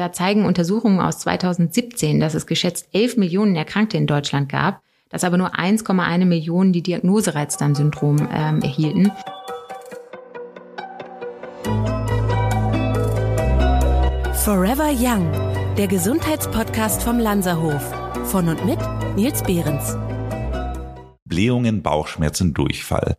Da zeigen Untersuchungen aus 2017, dass es geschätzt 11 Millionen Erkrankte in Deutschland gab, dass aber nur 1,1 Millionen die Diagnose Reizdarmsyndrom ähm, erhielten. Forever Young, der Gesundheitspodcast vom Lanzerhof. Von und mit Nils Behrens. Blähungen, Bauchschmerzen, Durchfall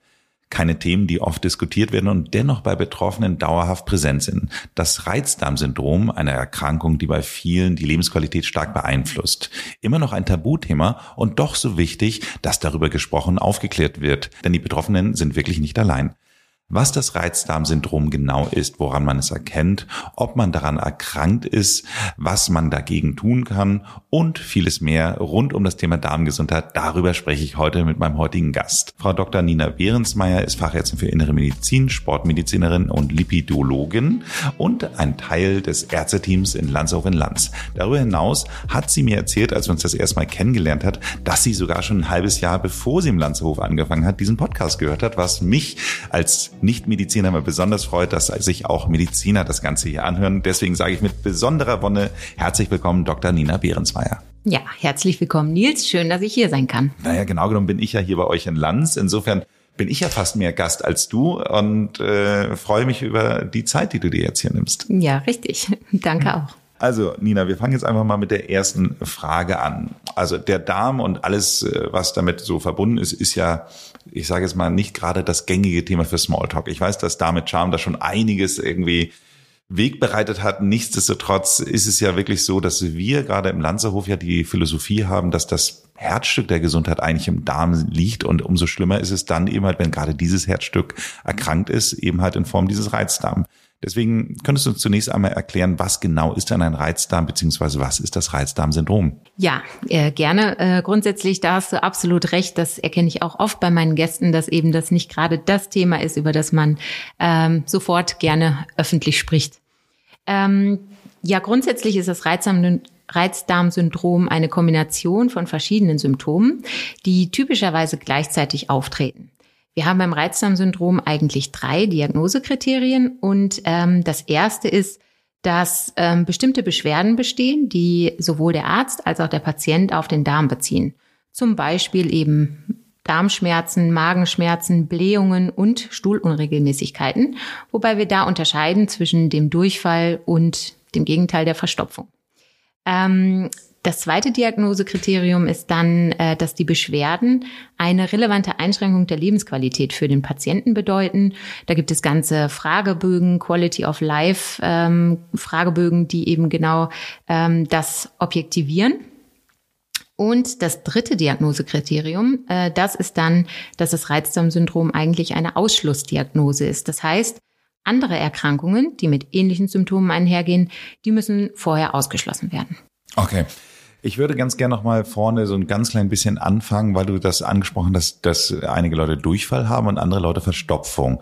keine Themen, die oft diskutiert werden und dennoch bei Betroffenen dauerhaft präsent sind. Das Reizdarmsyndrom, eine Erkrankung, die bei vielen die Lebensqualität stark beeinflusst. Immer noch ein Tabuthema und doch so wichtig, dass darüber gesprochen, aufgeklärt wird. Denn die Betroffenen sind wirklich nicht allein was das Reizdarmsyndrom genau ist, woran man es erkennt, ob man daran erkrankt ist, was man dagegen tun kann und vieles mehr rund um das Thema Darmgesundheit. Darüber spreche ich heute mit meinem heutigen Gast. Frau Dr. Nina Behrensmeier ist Fachärztin für Innere Medizin, Sportmedizinerin und Lipidologin und ein Teil des Ärzteteams in Landshof in Lanz. Darüber hinaus hat sie mir erzählt, als wir uns das erstmal kennengelernt hat, dass sie sogar schon ein halbes Jahr bevor sie im Landshof angefangen hat, diesen Podcast gehört hat, was mich als nicht-Mediziner immer besonders freut, dass sich auch Mediziner das Ganze hier anhören. Deswegen sage ich mit besonderer Wonne herzlich willkommen, Dr. Nina Behrensmeier. Ja, herzlich willkommen, Nils. Schön, dass ich hier sein kann. Naja, genau genommen bin ich ja hier bei euch in Lanz. Insofern bin ich ja fast mehr Gast als du und äh, freue mich über die Zeit, die du dir jetzt hier nimmst. Ja, richtig. Danke auch. Also, Nina, wir fangen jetzt einfach mal mit der ersten Frage an. Also der Darm und alles, äh, was damit so verbunden ist, ist ja, ich sage jetzt mal, nicht gerade das gängige Thema für Smalltalk. Ich weiß, dass damit Charme da schon einiges irgendwie Weg bereitet hat. Nichtsdestotrotz ist es ja wirklich so, dass wir gerade im Lanzerhof ja die Philosophie haben, dass das Herzstück der Gesundheit eigentlich im Darm liegt und umso schlimmer ist es dann eben halt, wenn gerade dieses Herzstück erkrankt ist, eben halt in Form dieses Reizdarm. Deswegen könntest du uns zunächst einmal erklären, was genau ist denn ein Reizdarm, beziehungsweise was ist das Reizdarmsyndrom? Ja, äh, gerne. Äh, grundsätzlich, da hast du absolut recht. Das erkenne ich auch oft bei meinen Gästen, dass eben das nicht gerade das Thema ist, über das man ähm, sofort gerne öffentlich spricht. Ähm, ja, grundsätzlich ist das Reizdarm Reizdarmsyndrom eine Kombination von verschiedenen Symptomen, die typischerweise gleichzeitig auftreten. Wir haben beim Reizdarmsyndrom eigentlich drei Diagnosekriterien und ähm, das erste ist, dass ähm, bestimmte Beschwerden bestehen, die sowohl der Arzt als auch der Patient auf den Darm beziehen. Zum Beispiel eben Darmschmerzen, Magenschmerzen, Blähungen und Stuhlunregelmäßigkeiten, wobei wir da unterscheiden zwischen dem Durchfall und dem Gegenteil der Verstopfung. Ähm, das zweite Diagnosekriterium ist dann, äh, dass die Beschwerden eine relevante Einschränkung der Lebensqualität für den Patienten bedeuten. Da gibt es ganze Fragebögen, Quality of Life ähm, Fragebögen, die eben genau ähm, das objektivieren. Und das dritte Diagnosekriterium, äh, das ist dann, dass das Reizdarmsyndrom eigentlich eine Ausschlussdiagnose ist. Das heißt, andere Erkrankungen, die mit ähnlichen Symptomen einhergehen, die müssen vorher ausgeschlossen werden. Okay. Ich würde ganz gerne noch mal vorne so ein ganz klein bisschen anfangen, weil du das angesprochen hast, dass einige Leute Durchfall haben und andere Leute Verstopfung.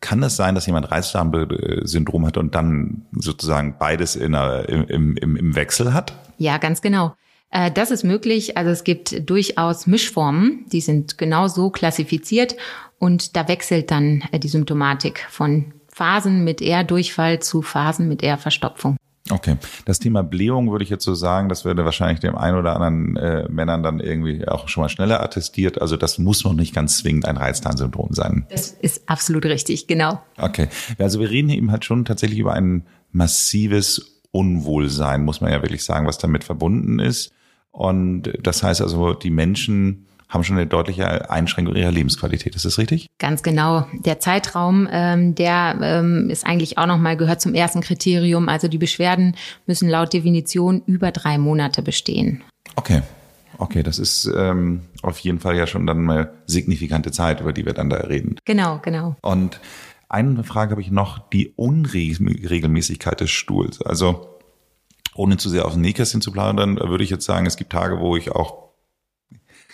Kann es sein, dass jemand Reizdarmsyndrom hat und dann sozusagen beides in einer, im, im, im Wechsel hat? Ja, ganz genau. Äh, das ist möglich. Also es gibt durchaus Mischformen, die sind genau so klassifiziert und da wechselt dann äh, die Symptomatik von Phasen mit eher Durchfall zu Phasen mit eher Verstopfung. Okay, das Thema Blähung würde ich jetzt so sagen, das würde wahrscheinlich dem einen oder anderen äh, Männern dann irgendwie auch schon mal schneller attestiert. Also das muss noch nicht ganz zwingend ein Reizdarmsyndrom sein. Das ist absolut richtig, genau. Okay, also wir reden hier eben halt schon tatsächlich über ein massives Unwohlsein, muss man ja wirklich sagen, was damit verbunden ist. Und das heißt also, die Menschen haben schon eine deutliche Einschränkung ihrer Lebensqualität. Ist das richtig? Ganz genau. Der Zeitraum, ähm, der ähm, ist eigentlich auch nochmal gehört zum ersten Kriterium. Also die Beschwerden müssen laut Definition über drei Monate bestehen. Okay. Okay, das ist ähm, auf jeden Fall ja schon dann eine signifikante Zeit, über die wir dann da reden. Genau, genau. Und eine Frage habe ich noch, die Unregelmäßigkeit des Stuhls. Also ohne zu sehr auf den Nähkästchen zu plaudern, würde ich jetzt sagen, es gibt Tage, wo ich auch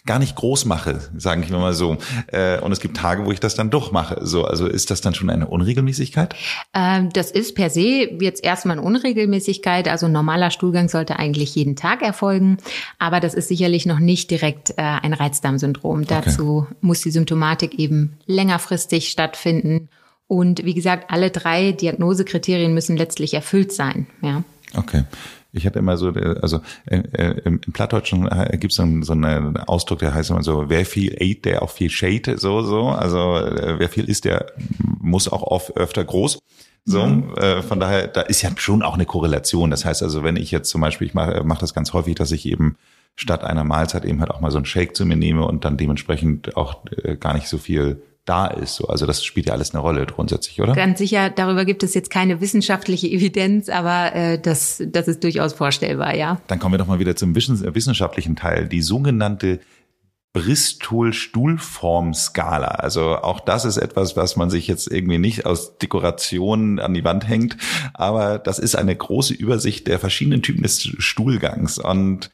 gar nicht groß mache, sage ich mal so. Äh, und es gibt Tage, wo ich das dann doch mache. So, also ist das dann schon eine Unregelmäßigkeit? Ähm, das ist per se jetzt erstmal eine Unregelmäßigkeit. Also ein normaler Stuhlgang sollte eigentlich jeden Tag erfolgen, aber das ist sicherlich noch nicht direkt äh, ein Reizdarmsyndrom. Okay. Dazu muss die Symptomatik eben längerfristig stattfinden. Und wie gesagt, alle drei Diagnosekriterien müssen letztlich erfüllt sein. Ja. Okay. Ich hatte immer so, also äh, äh im, Plattdeutschen äh, gibt es so, einen, so einen Ausdruck, der heißt immer so, wer viel ate, der auch viel shade, so, so. Also äh, wer viel isst, der muss auch oft öfter groß. So, mhm. äh, von daher, da ist ja schon auch eine Korrelation. Das heißt also, wenn ich jetzt zum Beispiel, ich mache mach das ganz häufig, dass ich eben statt einer Mahlzeit eben halt auch mal so einen Shake zu mir nehme und dann dementsprechend auch äh, gar nicht so viel da ist. So, also das spielt ja alles eine Rolle grundsätzlich, oder? Ganz sicher, darüber gibt es jetzt keine wissenschaftliche Evidenz, aber äh, das, das ist durchaus vorstellbar, ja. Dann kommen wir doch mal wieder zum wissenschaftlichen Teil. Die sogenannte Bristol-Stuhlform-Skala. Also auch das ist etwas, was man sich jetzt irgendwie nicht aus Dekorationen an die Wand hängt, aber das ist eine große Übersicht der verschiedenen Typen des Stuhlgangs. Und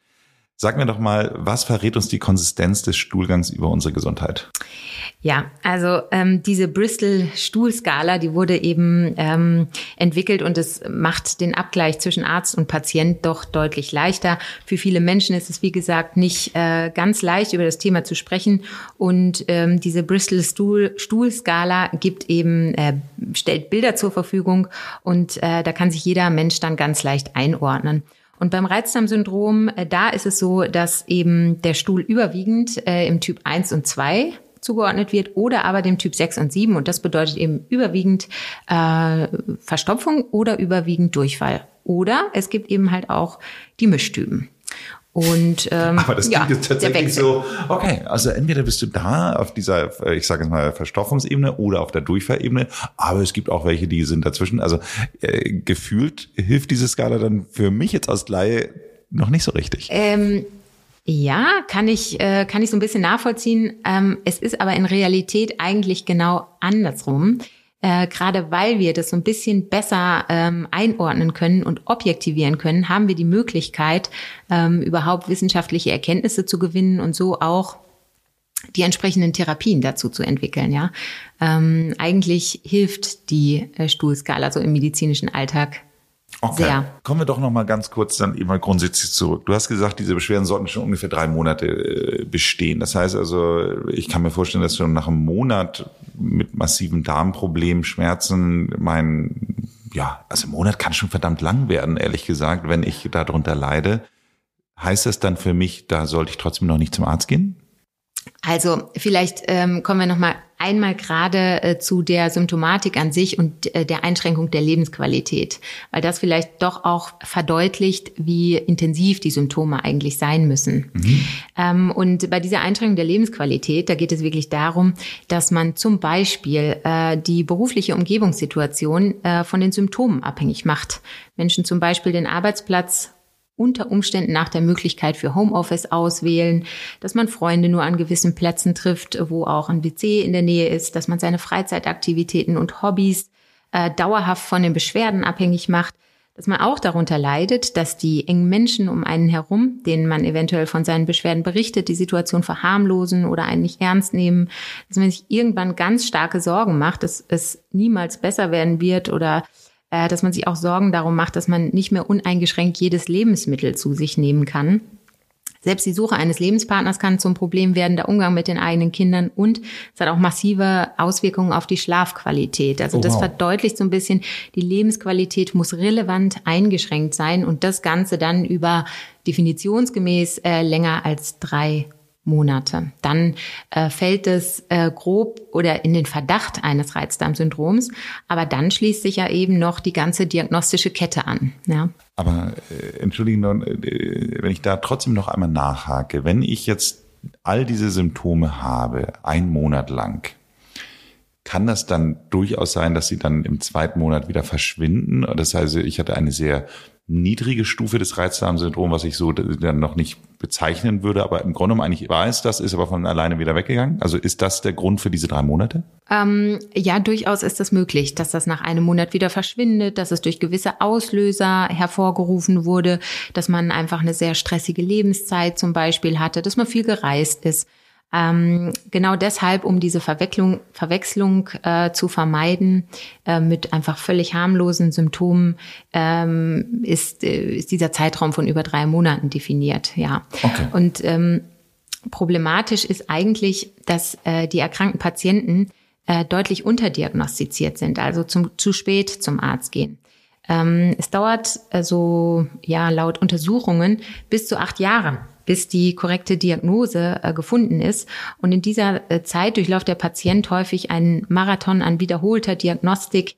Sag mir doch mal, was verrät uns die Konsistenz des Stuhlgangs über unsere Gesundheit? Ja, also ähm, diese Bristol-Stuhlskala, die wurde eben ähm, entwickelt und es macht den Abgleich zwischen Arzt und Patient doch deutlich leichter. Für viele Menschen ist es, wie gesagt, nicht äh, ganz leicht, über das Thema zu sprechen. Und ähm, diese Bristol-Stuhlskala gibt eben, äh, stellt Bilder zur Verfügung und äh, da kann sich jeder Mensch dann ganz leicht einordnen. Und beim Reizdarmsyndrom, äh, da ist es so, dass eben der Stuhl überwiegend äh, im Typ 1 und 2 zugeordnet wird oder aber dem Typ 6 und 7 und das bedeutet eben überwiegend äh, Verstopfung oder überwiegend Durchfall. Oder es gibt eben halt auch die Mischtypen. Und ähm, aber das klingt ja, jetzt tatsächlich so, okay, also entweder bist du da auf dieser, ich sage jetzt mal, Verstoffungsebene oder auf der Durchfallebene, aber es gibt auch welche, die sind dazwischen. Also äh, gefühlt hilft diese Skala dann für mich jetzt als Laie noch nicht so richtig. Ähm, ja, kann ich, äh, kann ich so ein bisschen nachvollziehen. Ähm, es ist aber in Realität eigentlich genau andersrum äh, gerade weil wir das so ein bisschen besser ähm, einordnen können und objektivieren können, haben wir die Möglichkeit, ähm, überhaupt wissenschaftliche Erkenntnisse zu gewinnen und so auch die entsprechenden Therapien dazu zu entwickeln. Ja, ähm, eigentlich hilft die äh, Stuhlskala so im medizinischen Alltag Okay. Sehr. Kommen wir doch noch mal ganz kurz dann immer grundsätzlich zurück. Du hast gesagt, diese Beschwerden sollten schon ungefähr drei Monate äh, bestehen. Das heißt also, ich kann mir vorstellen, dass schon nach einem Monat mit massiven Darmproblemen, Schmerzen, mein, ja, also ein Monat kann schon verdammt lang werden, ehrlich gesagt, wenn ich darunter leide. Heißt das dann für mich, da sollte ich trotzdem noch nicht zum Arzt gehen? Also vielleicht ähm, kommen wir noch mal einmal gerade äh, zu der Symptomatik an sich und äh, der Einschränkung der Lebensqualität, weil das vielleicht doch auch verdeutlicht, wie intensiv die Symptome eigentlich sein müssen. Mhm. Ähm, und bei dieser Einschränkung der Lebensqualität, da geht es wirklich darum, dass man zum Beispiel äh, die berufliche Umgebungssituation äh, von den Symptomen abhängig macht. Menschen zum Beispiel den Arbeitsplatz unter Umständen nach der Möglichkeit für Homeoffice auswählen, dass man Freunde nur an gewissen Plätzen trifft, wo auch ein WC in der Nähe ist, dass man seine Freizeitaktivitäten und Hobbys äh, dauerhaft von den Beschwerden abhängig macht, dass man auch darunter leidet, dass die engen Menschen um einen herum, denen man eventuell von seinen Beschwerden berichtet, die Situation verharmlosen oder einen nicht ernst nehmen, dass man sich irgendwann ganz starke Sorgen macht, dass es niemals besser werden wird oder äh, dass man sich auch Sorgen darum macht, dass man nicht mehr uneingeschränkt jedes Lebensmittel zu sich nehmen kann. Selbst die Suche eines Lebenspartners kann zum Problem werden, der Umgang mit den eigenen Kindern und es hat auch massive Auswirkungen auf die Schlafqualität. Also oh, das wow. verdeutlicht so ein bisschen, die Lebensqualität muss relevant eingeschränkt sein und das Ganze dann über definitionsgemäß äh, länger als drei Monate. Dann äh, fällt es äh, grob oder in den Verdacht eines Reizdarmsyndroms, aber dann schließt sich ja eben noch die ganze diagnostische Kette an. Ja. Aber äh, entschuldigen, äh, wenn ich da trotzdem noch einmal nachhake, wenn ich jetzt all diese Symptome habe, ein Monat lang, kann das dann durchaus sein, dass sie dann im zweiten Monat wieder verschwinden? Das heißt, ich hatte eine sehr niedrige Stufe des Reizdarmsyndroms, was ich so dann noch nicht bezeichnen würde, aber im Grunde genommen eigentlich war es das, ist aber von alleine wieder weggegangen. Also ist das der Grund für diese drei Monate? Ähm, ja, durchaus ist das möglich, dass das nach einem Monat wieder verschwindet, dass es durch gewisse Auslöser hervorgerufen wurde, dass man einfach eine sehr stressige Lebenszeit zum Beispiel hatte, dass man viel gereist ist. Ähm, genau deshalb, um diese Verwechslung, Verwechslung äh, zu vermeiden äh, mit einfach völlig harmlosen Symptomen, ähm, ist, äh, ist dieser Zeitraum von über drei Monaten definiert. Ja. Okay. Und ähm, problematisch ist eigentlich, dass äh, die erkrankten Patienten äh, deutlich unterdiagnostiziert sind, also zum, zu spät zum Arzt gehen. Ähm, es dauert also ja laut Untersuchungen bis zu acht Jahre, bis die korrekte Diagnose äh, gefunden ist. Und in dieser äh, Zeit durchläuft der Patient häufig einen Marathon an wiederholter Diagnostik.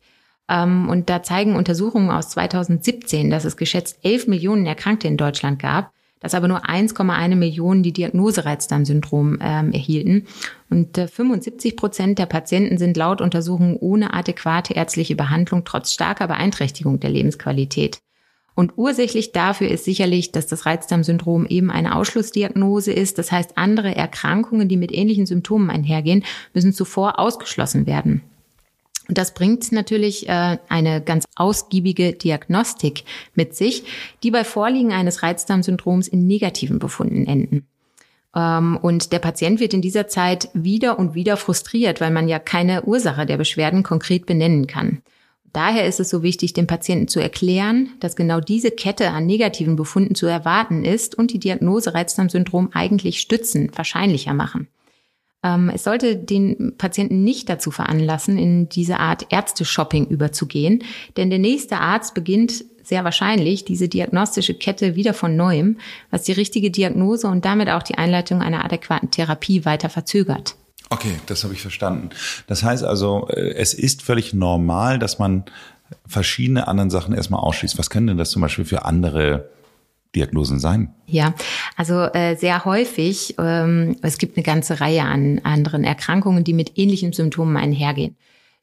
Ähm, und da zeigen Untersuchungen aus 2017, dass es geschätzt 11 Millionen Erkrankte in Deutschland gab dass aber nur 1,1 Millionen die Diagnose Reizdarmsyndrom ähm, erhielten. Und äh, 75 Prozent der Patienten sind laut Untersuchungen ohne adäquate ärztliche Behandlung trotz starker Beeinträchtigung der Lebensqualität. Und ursächlich dafür ist sicherlich, dass das Reizdarmsyndrom eben eine Ausschlussdiagnose ist. Das heißt, andere Erkrankungen, die mit ähnlichen Symptomen einhergehen, müssen zuvor ausgeschlossen werden. Und das bringt natürlich äh, eine ganz ausgiebige Diagnostik mit sich, die bei Vorliegen eines Reizdarmsyndroms in negativen Befunden enden. Ähm, und der Patient wird in dieser Zeit wieder und wieder frustriert, weil man ja keine Ursache der Beschwerden konkret benennen kann. Daher ist es so wichtig, dem Patienten zu erklären, dass genau diese Kette an negativen Befunden zu erwarten ist und die Diagnose Reizdarmsyndrom eigentlich stützen, wahrscheinlicher machen. Ähm, es sollte den Patienten nicht dazu veranlassen, in diese Art Ärzte-Shopping überzugehen, denn der nächste Arzt beginnt sehr wahrscheinlich diese diagnostische Kette wieder von neuem, was die richtige Diagnose und damit auch die Einleitung einer adäquaten Therapie weiter verzögert. Okay, das habe ich verstanden. Das heißt also, äh, es ist völlig normal, dass man verschiedene anderen Sachen erstmal ausschließt. Was können denn das zum Beispiel für andere Diagnosen sein? Ja, also äh, sehr häufig, ähm, es gibt eine ganze Reihe an anderen Erkrankungen, die mit ähnlichen Symptomen einhergehen.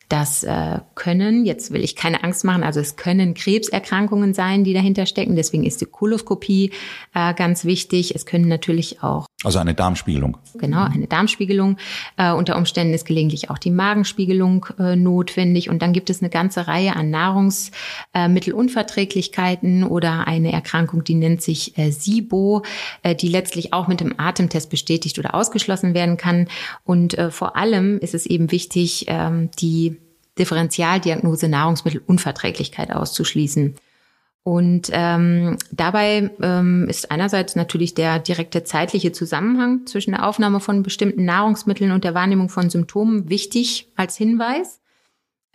Das äh, können, jetzt will ich keine Angst machen, also es können Krebserkrankungen sein, die dahinter stecken. Deswegen ist die Koloskopie äh, ganz wichtig. Es können natürlich auch. Also eine Darmspiegelung. Genau, eine Darmspiegelung. Äh, unter Umständen ist gelegentlich auch die Magenspiegelung äh, notwendig. Und dann gibt es eine ganze Reihe an Nahrungsmittelunverträglichkeiten oder eine Erkrankung, die nennt sich äh, SIBO, äh, die letztlich auch mit dem Atemtest bestätigt oder ausgeschlossen werden kann. Und äh, vor allem ist es eben wichtig, äh, die Differentialdiagnose Nahrungsmittelunverträglichkeit auszuschließen. Und ähm, dabei ähm, ist einerseits natürlich der direkte zeitliche Zusammenhang zwischen der Aufnahme von bestimmten Nahrungsmitteln und der Wahrnehmung von Symptomen wichtig als Hinweis.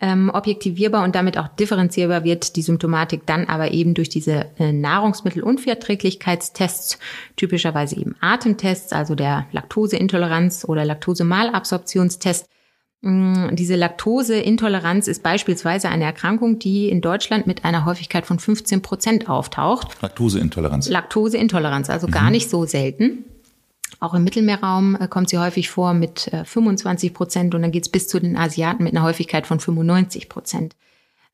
Ähm, objektivierbar und damit auch differenzierbar wird die Symptomatik dann aber eben durch diese äh, Nahrungsmittelunverträglichkeitstests, typischerweise eben Atemtests, also der Laktoseintoleranz oder Laktosemalabsorptionstest, diese Laktoseintoleranz ist beispielsweise eine Erkrankung, die in Deutschland mit einer Häufigkeit von 15 Prozent auftaucht. Laktoseintoleranz. Laktoseintoleranz, also mhm. gar nicht so selten. Auch im Mittelmeerraum äh, kommt sie häufig vor mit 25 äh, Prozent und dann geht es bis zu den Asiaten mit einer Häufigkeit von 95 Prozent.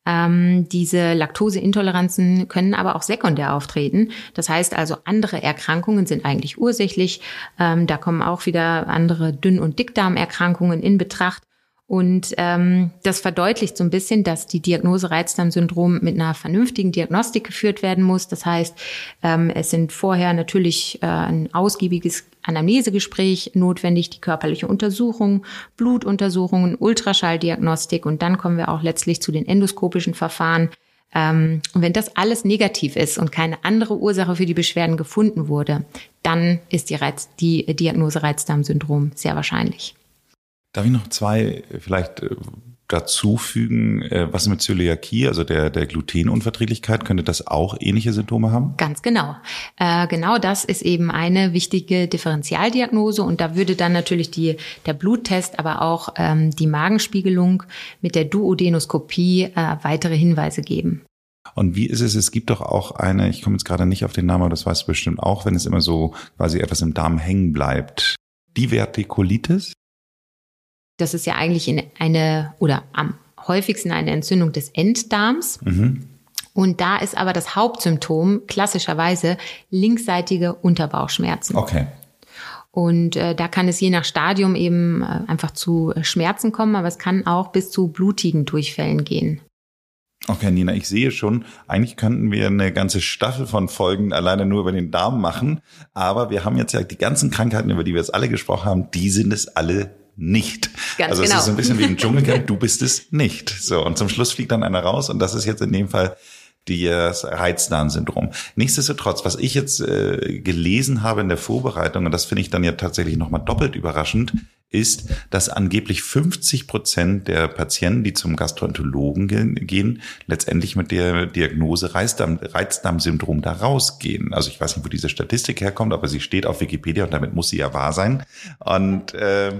Ähm, diese Laktoseintoleranzen können aber auch sekundär auftreten. Das heißt also, andere Erkrankungen sind eigentlich ursächlich. Ähm, da kommen auch wieder andere Dünn- und Dickdarmerkrankungen in Betracht. Und ähm, das verdeutlicht so ein bisschen, dass die Diagnose Reizdarmsyndrom mit einer vernünftigen Diagnostik geführt werden muss. Das heißt, ähm, es sind vorher natürlich äh, ein ausgiebiges Anamnesegespräch notwendig, die körperliche Untersuchung, Blutuntersuchungen, Ultraschalldiagnostik und dann kommen wir auch letztlich zu den endoskopischen Verfahren. Ähm, und wenn das alles negativ ist und keine andere Ursache für die Beschwerden gefunden wurde, dann ist die, Reiz, die Diagnose Reizdarmsyndrom sehr wahrscheinlich. Darf ich noch zwei vielleicht äh, dazufügen, äh, was mit Zöliakie, also der, der Glutenunverträglichkeit, könnte das auch ähnliche Symptome haben? Ganz genau. Äh, genau das ist eben eine wichtige Differentialdiagnose und da würde dann natürlich die, der Bluttest, aber auch ähm, die Magenspiegelung mit der Duodenoskopie äh, weitere Hinweise geben. Und wie ist es? Es gibt doch auch eine, ich komme jetzt gerade nicht auf den Namen, aber das weißt du bestimmt auch, wenn es immer so quasi etwas im Darm hängen bleibt. Divertikulitis? Das ist ja eigentlich in eine oder am häufigsten eine Entzündung des Enddarms. Mhm. Und da ist aber das Hauptsymptom klassischerweise linksseitige Unterbauchschmerzen. Okay. Und äh, da kann es je nach Stadium eben äh, einfach zu Schmerzen kommen, aber es kann auch bis zu blutigen Durchfällen gehen. Okay, Nina, ich sehe schon, eigentlich könnten wir eine ganze Staffel von Folgen alleine nur über den Darm machen. Aber wir haben jetzt ja die ganzen Krankheiten, über die wir jetzt alle gesprochen haben, die sind es alle nicht. Ganz also genau. es ist so ein bisschen wie im Dschungelcamp, du bist es nicht. So, und zum Schluss fliegt dann einer raus und das ist jetzt in dem Fall das Reizdarmsyndrom. Nichtsdestotrotz, was ich jetzt äh, gelesen habe in der Vorbereitung, und das finde ich dann ja tatsächlich nochmal doppelt überraschend, ist, dass angeblich 50 Prozent der Patienten, die zum Gastroenterologen gehen, letztendlich mit der Diagnose Reizdarm, Reizdarmsyndrom da rausgehen. Also ich weiß nicht, wo diese Statistik herkommt, aber sie steht auf Wikipedia und damit muss sie ja wahr sein. Und äh,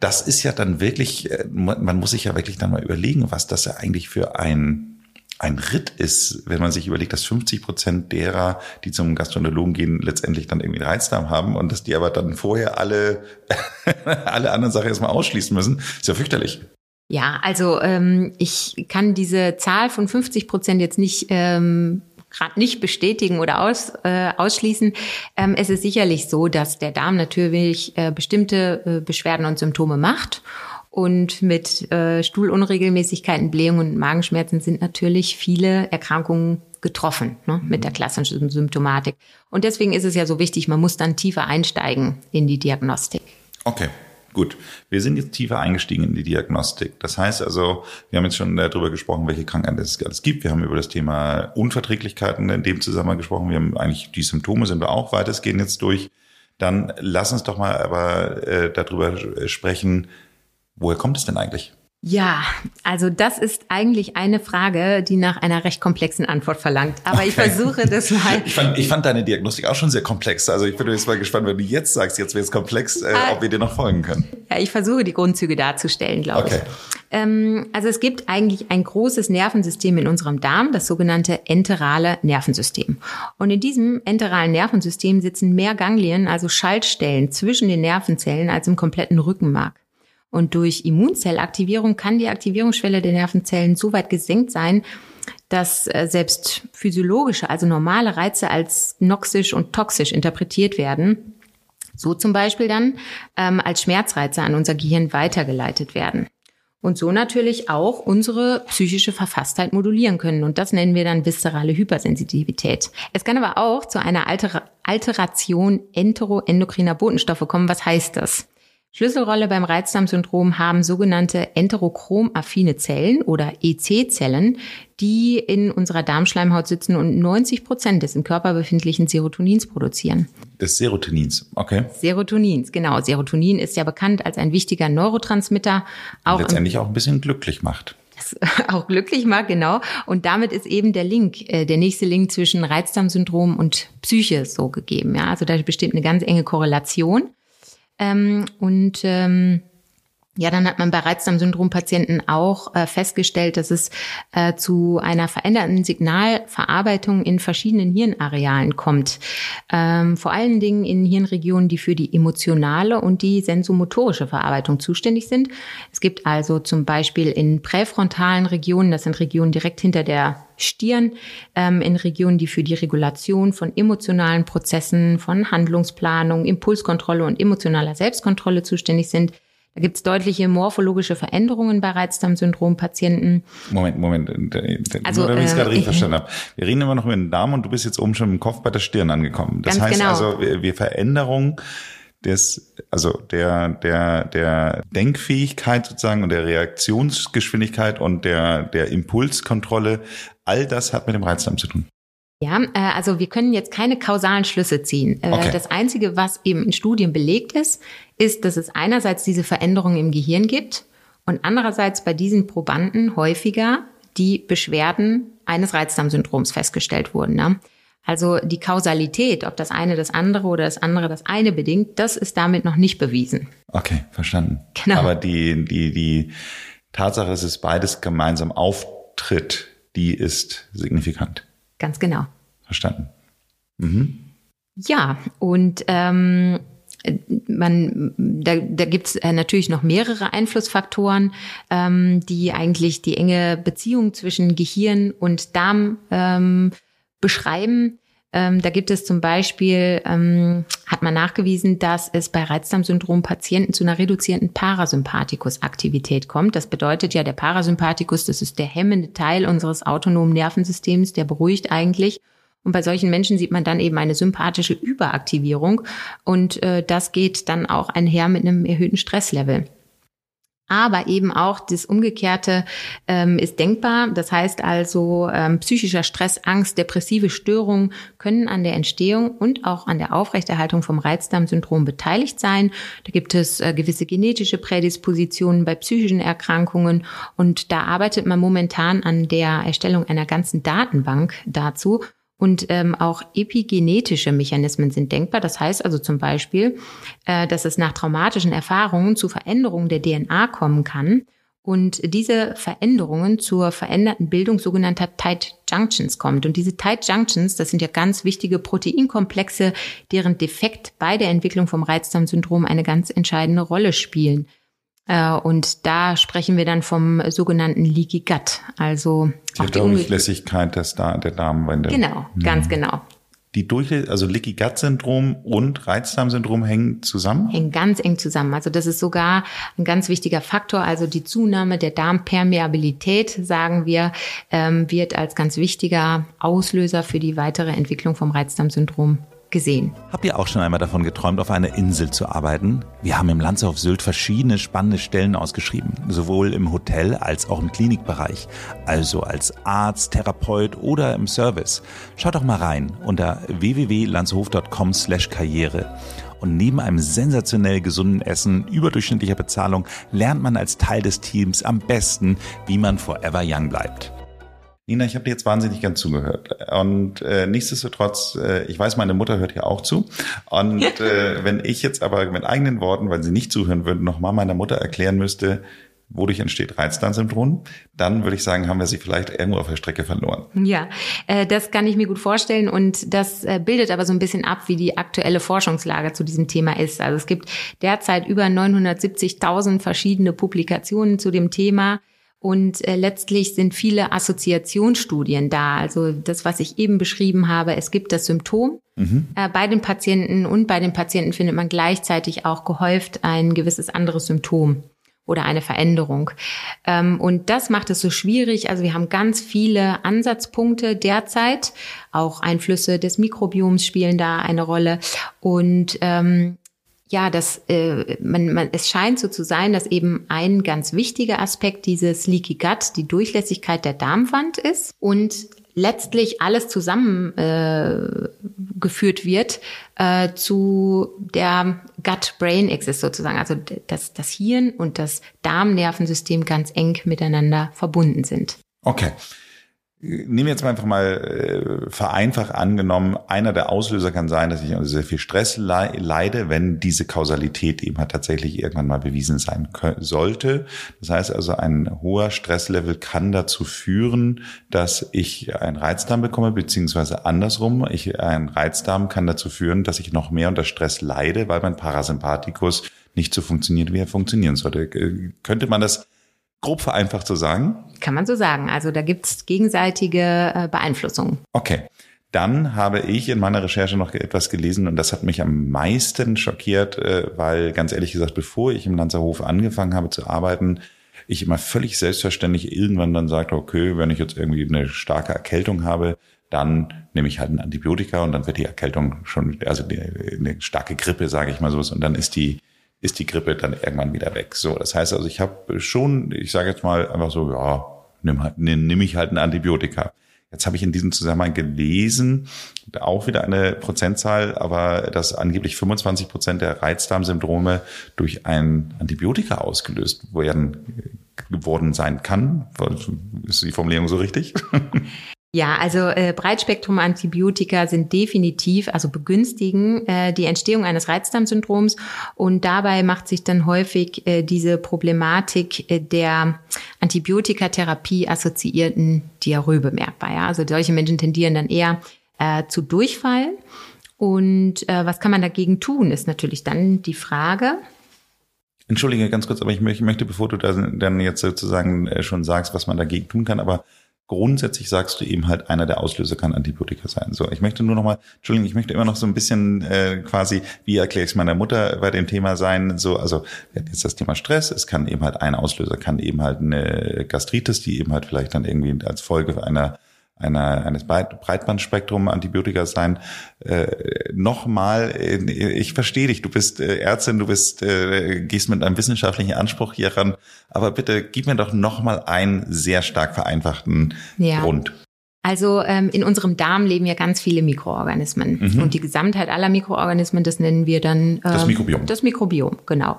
das ist ja dann wirklich, äh, man muss sich ja wirklich dann mal überlegen, was das ja eigentlich für ein ein Ritt ist, wenn man sich überlegt, dass 50 Prozent derer, die zum Gastroenterologen gehen, letztendlich dann irgendwie Reizdarm haben und dass die aber dann vorher alle, alle anderen Sachen erstmal ausschließen müssen, ist ja fürchterlich. Ja, also ähm, ich kann diese Zahl von 50 Prozent jetzt nicht ähm, gerade nicht bestätigen oder aus, äh, ausschließen. Ähm, es ist sicherlich so, dass der Darm natürlich äh, bestimmte äh, Beschwerden und Symptome macht und mit äh, Stuhlunregelmäßigkeiten, Blähungen und Magenschmerzen sind natürlich viele Erkrankungen getroffen ne, mit der klassischen Symptomatik. Und deswegen ist es ja so wichtig, man muss dann tiefer einsteigen in die Diagnostik. Okay. Gut, wir sind jetzt tiefer eingestiegen in die Diagnostik. Das heißt also, wir haben jetzt schon darüber gesprochen, welche Krankheiten es alles gibt. Wir haben über das Thema Unverträglichkeiten in dem Zusammenhang gesprochen. Wir haben eigentlich die Symptome sind wir auch weitestgehend jetzt durch. Dann lass uns doch mal aber äh, darüber sprechen, Woher kommt es denn eigentlich? Ja, also das ist eigentlich eine Frage, die nach einer recht komplexen Antwort verlangt. Aber okay. ich versuche das mal. Ich fand, ich fand deine Diagnostik auch schon sehr komplex. Also ich bin jetzt mal gespannt, wenn du jetzt sagst, jetzt wird es komplex, äh, ah. ob wir dir noch folgen können. Ja, ich versuche die Grundzüge darzustellen, glaube okay. ich. Ähm, also es gibt eigentlich ein großes Nervensystem in unserem Darm, das sogenannte enterale Nervensystem. Und in diesem enteralen Nervensystem sitzen mehr Ganglien, also Schaltstellen zwischen den Nervenzellen als im kompletten Rückenmark. Und durch Immunzellaktivierung kann die Aktivierungsschwelle der Nervenzellen so weit gesenkt sein, dass äh, selbst physiologische, also normale Reize als noxisch und toxisch interpretiert werden. So zum Beispiel dann ähm, als Schmerzreize an unser Gehirn weitergeleitet werden. Und so natürlich auch unsere psychische Verfasstheit modulieren können. Und das nennen wir dann viszerale Hypersensitivität. Es kann aber auch zu einer Alter Alteration enteroendokriner Botenstoffe kommen. Was heißt das? Schlüsselrolle beim Reizdarmsyndrom haben sogenannte enterochrom-affine Zellen oder EC-Zellen, die in unserer Darmschleimhaut sitzen und 90 Prozent des im Körper befindlichen Serotonins produzieren. Des Serotonins, okay. Serotonins, genau. Serotonin ist ja bekannt als ein wichtiger Neurotransmitter. Auch letztendlich auch ein bisschen glücklich macht auch glücklich macht, genau. Und damit ist eben der Link, äh, der nächste Link zwischen Reizdarmsyndrom und Psyche so gegeben. Ja, also da besteht eine ganz enge Korrelation. Ähm, und ähm, ja, dann hat man bei Reizdarmsyndrom-Patienten auch äh, festgestellt, dass es äh, zu einer veränderten Signalverarbeitung in verschiedenen Hirnarealen kommt. Ähm, vor allen Dingen in Hirnregionen, die für die emotionale und die sensomotorische Verarbeitung zuständig sind. Es gibt also zum Beispiel in präfrontalen Regionen, das sind Regionen direkt hinter der Stirn, ähm, in Regionen, die für die Regulation von emotionalen Prozessen, von Handlungsplanung, Impulskontrolle und emotionaler Selbstkontrolle zuständig sind. Da gibt es deutliche morphologische Veränderungen bei Reizdarmsyndrom-Patienten. Moment, Moment, also, nur damit ich es gerade richtig äh, verstanden habe. Wir reden immer noch über den Darm und du bist jetzt oben schon im Kopf bei der Stirn angekommen. Das heißt genau. also, wir, wir Veränderungen des, also der, der, der Denkfähigkeit sozusagen und der Reaktionsgeschwindigkeit und der, der Impulskontrolle, all das hat mit dem Reizdarm zu tun. Ja, äh, also wir können jetzt keine kausalen Schlüsse ziehen. Äh, okay. Das Einzige, was eben in Studien belegt ist, ist, dass es einerseits diese Veränderungen im Gehirn gibt und andererseits bei diesen Probanden häufiger die Beschwerden eines Reizdarmsyndroms festgestellt wurden. Ne? Also die Kausalität, ob das eine das andere oder das andere das eine bedingt, das ist damit noch nicht bewiesen. Okay, verstanden. Genau. Aber die, die, die Tatsache, dass es beides gemeinsam auftritt, die ist signifikant. Ganz genau. Verstanden. Mhm. Ja, und ähm, man, da, da gibt es äh, natürlich noch mehrere Einflussfaktoren, ähm, die eigentlich die enge Beziehung zwischen Gehirn und Darm ähm, beschreiben. Ähm, da gibt es zum Beispiel, ähm, hat man nachgewiesen, dass es bei Reizdarmsyndrom Patienten zu einer reduzierten Parasympathikusaktivität kommt. Das bedeutet ja, der Parasympathikus, das ist der hemmende Teil unseres autonomen Nervensystems, der beruhigt eigentlich. Und bei solchen Menschen sieht man dann eben eine sympathische Überaktivierung. Und äh, das geht dann auch einher mit einem erhöhten Stresslevel. Aber eben auch das Umgekehrte ähm, ist denkbar. Das heißt also, ähm, psychischer Stress, Angst, depressive Störungen können an der Entstehung und auch an der Aufrechterhaltung vom Reizdarmsyndrom beteiligt sein. Da gibt es äh, gewisse genetische Prädispositionen bei psychischen Erkrankungen und da arbeitet man momentan an der Erstellung einer ganzen Datenbank dazu. Und ähm, auch epigenetische Mechanismen sind denkbar. Das heißt also zum Beispiel, äh, dass es nach traumatischen Erfahrungen zu Veränderungen der DNA kommen kann und diese Veränderungen zur veränderten Bildung sogenannter Tight Junctions kommt. Und diese Tight Junctions, das sind ja ganz wichtige Proteinkomplexe, deren Defekt bei der Entwicklung vom Reizdarmsyndrom eine ganz entscheidende Rolle spielen. Äh, und da sprechen wir dann vom sogenannten Leaky Gut, also die, die Durchlässigkeit des da der Darmwände. Genau, ganz mhm. genau. Die Durchlä also Leaky Gut Syndrom und Reizdarmsyndrom hängen zusammen? Hängen ganz eng zusammen. Also das ist sogar ein ganz wichtiger Faktor. Also die Zunahme der Darmpermeabilität, sagen wir, ähm, wird als ganz wichtiger Auslöser für die weitere Entwicklung vom Reizdarmsyndrom gesehen. Habt ihr auch schon einmal davon geträumt, auf einer Insel zu arbeiten? Wir haben im Landshof Sylt verschiedene spannende Stellen ausgeschrieben, sowohl im Hotel als auch im Klinikbereich, also als Arzt, Therapeut oder im Service. Schaut doch mal rein unter www.landshof.com/karriere. Und neben einem sensationell gesunden Essen, überdurchschnittlicher Bezahlung, lernt man als Teil des Teams am besten, wie man forever young bleibt. Nina, ich habe dir jetzt wahnsinnig gern zugehört. Und äh, nichtsdestotrotz, äh, ich weiß, meine Mutter hört ja auch zu. Und äh, wenn ich jetzt aber mit eigenen Worten, weil sie nicht zuhören würden, nochmal meiner Mutter erklären müsste, wodurch entsteht Reizdarmsyndrom, dann würde ich sagen, haben wir sie vielleicht irgendwo auf der Strecke verloren. Ja, äh, das kann ich mir gut vorstellen und das äh, bildet aber so ein bisschen ab, wie die aktuelle Forschungslage zu diesem Thema ist. Also es gibt derzeit über 970.000 verschiedene Publikationen zu dem Thema. Und äh, letztlich sind viele Assoziationsstudien da. Also das, was ich eben beschrieben habe, es gibt das Symptom. Mhm. Äh, bei den Patienten und bei den Patienten findet man gleichzeitig auch gehäuft ein gewisses anderes Symptom oder eine Veränderung. Ähm, und das macht es so schwierig. Also wir haben ganz viele Ansatzpunkte derzeit. Auch Einflüsse des Mikrobioms spielen da eine Rolle. Und ähm, ja, das, äh, man, man, es scheint so zu sein, dass eben ein ganz wichtiger Aspekt dieses Leaky Gut die Durchlässigkeit der Darmwand ist und letztlich alles zusammengeführt äh, wird äh, zu der Gut-Brain-Axis sozusagen, also dass das Hirn und das Darmnervensystem ganz eng miteinander verbunden sind. Okay. Nehmen wir jetzt einfach mal äh, vereinfacht angenommen, einer der Auslöser kann sein, dass ich unter sehr viel Stress leide, wenn diese Kausalität eben halt tatsächlich irgendwann mal bewiesen sein sollte. Das heißt also, ein hoher Stresslevel kann dazu führen, dass ich einen Reizdarm bekomme, beziehungsweise andersrum, ich, ein Reizdarm kann dazu führen, dass ich noch mehr unter Stress leide, weil mein Parasympathikus nicht so funktioniert, wie er funktionieren sollte. Könnte man das grob vereinfacht zu sagen? Kann man so sagen. Also da gibt's gegenseitige äh, Beeinflussungen. Okay. Dann habe ich in meiner Recherche noch etwas gelesen und das hat mich am meisten schockiert, äh, weil ganz ehrlich gesagt, bevor ich im Lanzerhof angefangen habe zu arbeiten, ich immer völlig selbstverständlich irgendwann dann sagte, okay, wenn ich jetzt irgendwie eine starke Erkältung habe, dann nehme ich halt ein Antibiotika und dann wird die Erkältung schon, also eine starke Grippe, sage ich mal so, und dann ist die ist die Grippe dann irgendwann wieder weg. So, das heißt also, ich habe schon, ich sage jetzt mal einfach so, ja, nimm, halt, nimm, ich halt ein Antibiotika. Jetzt habe ich in diesem Zusammenhang gelesen, auch wieder eine Prozentzahl, aber dass angeblich 25 Prozent der Reizdarmsyndrome durch ein Antibiotika ausgelöst werden geworden sein kann. Ist die Formulierung so richtig? Ja, also äh, Breitspektrum-Antibiotika sind definitiv, also begünstigen äh, die Entstehung eines Reizdarmsyndroms und dabei macht sich dann häufig äh, diese Problematik äh, der Antibiotikatherapie assoziierten Diarrhoe bemerkbar. Ja? Also solche Menschen tendieren dann eher äh, zu Durchfall. Und äh, was kann man dagegen tun, ist natürlich dann die Frage. Entschuldige ganz kurz, aber ich möchte, bevor du da dann jetzt sozusagen äh, schon sagst, was man dagegen tun kann, aber grundsätzlich sagst du eben halt, einer der Auslöser kann Antibiotika sein. So, ich möchte nur noch mal, Entschuldigung, ich möchte immer noch so ein bisschen äh, quasi, wie erkläre ich es meiner Mutter bei dem Thema sein, so, also jetzt das Thema Stress, es kann eben halt ein Auslöser, kann eben halt eine Gastritis, die eben halt vielleicht dann irgendwie als Folge einer einer, eines Breitbandspektrum-Antibiotika sein. Äh, Nochmal, ich verstehe dich, du bist äh, Ärztin, du bist, äh, gehst mit einem wissenschaftlichen Anspruch hier ran, aber bitte gib mir doch nochmal einen sehr stark vereinfachten ja. Grund. Also ähm, in unserem Darm leben ja ganz viele Mikroorganismen. Mhm. Und die Gesamtheit aller Mikroorganismen, das nennen wir dann ähm, das Mikrobiom. Das Mikrobiom, genau.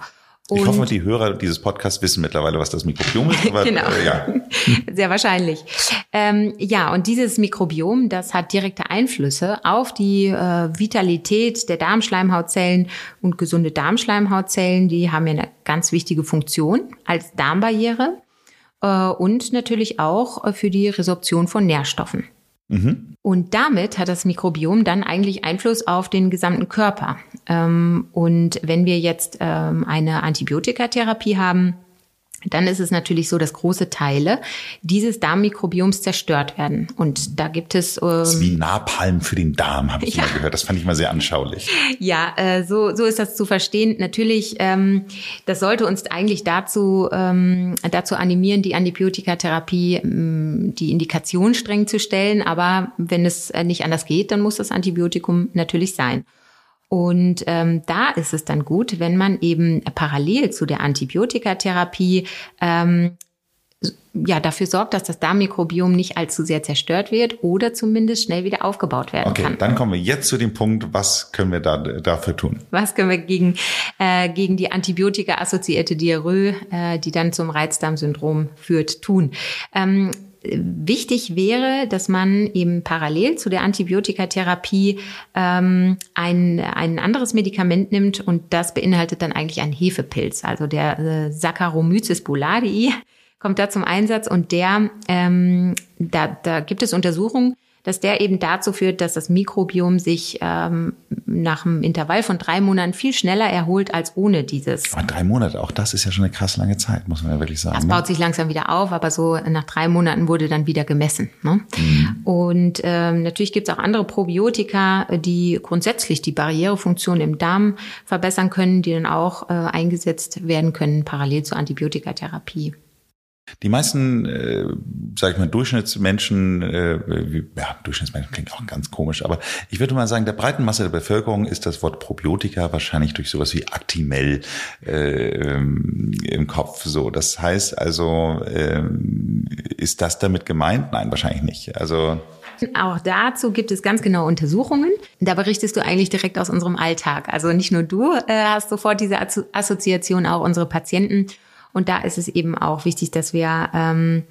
Und ich hoffe, die Hörer dieses Podcasts wissen mittlerweile, was das Mikrobiom ist. Aber, genau. Äh, ja. Sehr wahrscheinlich. Ähm, ja, und dieses Mikrobiom, das hat direkte Einflüsse auf die äh, Vitalität der Darmschleimhautzellen und gesunde Darmschleimhautzellen. Die haben ja eine ganz wichtige Funktion als Darmbarriere äh, und natürlich auch äh, für die Resorption von Nährstoffen. Mhm. Und damit hat das Mikrobiom dann eigentlich Einfluss auf den gesamten Körper. Ähm, und wenn wir jetzt ähm, eine Antibiotikatherapie haben, dann ist es natürlich so, dass große Teile dieses Darmmikrobioms zerstört werden. Und da gibt es. Ähm, das ist wie Napalm für den Darm, habe ich ja. mal gehört. Das fand ich mal sehr anschaulich. Ja, äh, so, so ist das zu verstehen. Natürlich, ähm, das sollte uns eigentlich dazu, ähm, dazu animieren, die Antibiotikatherapie, ähm, die Indikation streng zu stellen. Aber wenn es äh, nicht anders geht, dann muss das Antibiotikum natürlich sein. Und ähm, da ist es dann gut, wenn man eben parallel zu der Antibiotikatherapie ähm, ja, dafür sorgt, dass das Darmmikrobiom nicht allzu sehr zerstört wird oder zumindest schnell wieder aufgebaut werden okay, kann. Okay, dann kommen wir jetzt zu dem Punkt, was können wir da dafür tun? Was können wir gegen, äh, gegen die Antibiotika-assoziierte Diarrhoe, äh, die dann zum Reizdarmsyndrom führt, tun? Ähm, wichtig wäre, dass man eben parallel zu der Antibiotikatherapie ähm, ein, ein anderes Medikament nimmt und das beinhaltet dann eigentlich einen Hefepilz, also der äh, Saccharomyces boulardii kommt da zum Einsatz und der ähm, da, da gibt es Untersuchungen, dass der eben dazu führt, dass das Mikrobiom sich ähm, nach einem Intervall von drei Monaten viel schneller erholt als ohne dieses. Aber drei Monate, auch das ist ja schon eine krass lange Zeit, muss man ja wirklich sagen. Das ne? baut sich langsam wieder auf, aber so nach drei Monaten wurde dann wieder gemessen. Ne? Mhm. Und ähm, natürlich gibt es auch andere Probiotika, die grundsätzlich die Barrierefunktion im Darm verbessern können, die dann auch äh, eingesetzt werden können, parallel zur Antibiotikatherapie. Die meisten, äh, sag ich mal, Durchschnittsmenschen, äh, wie, ja, Durchschnittsmenschen klingt auch ganz komisch, aber ich würde mal sagen, der breiten Masse der Bevölkerung ist das Wort Probiotika wahrscheinlich durch sowas wie Actimel äh, im Kopf so. Das heißt also, äh, ist das damit gemeint? Nein, wahrscheinlich nicht. Also auch dazu gibt es ganz genaue Untersuchungen. Da berichtest du eigentlich direkt aus unserem Alltag. Also nicht nur du äh, hast sofort diese Assoziation, auch unsere Patienten. Und da ist es eben auch wichtig, dass wir ähm,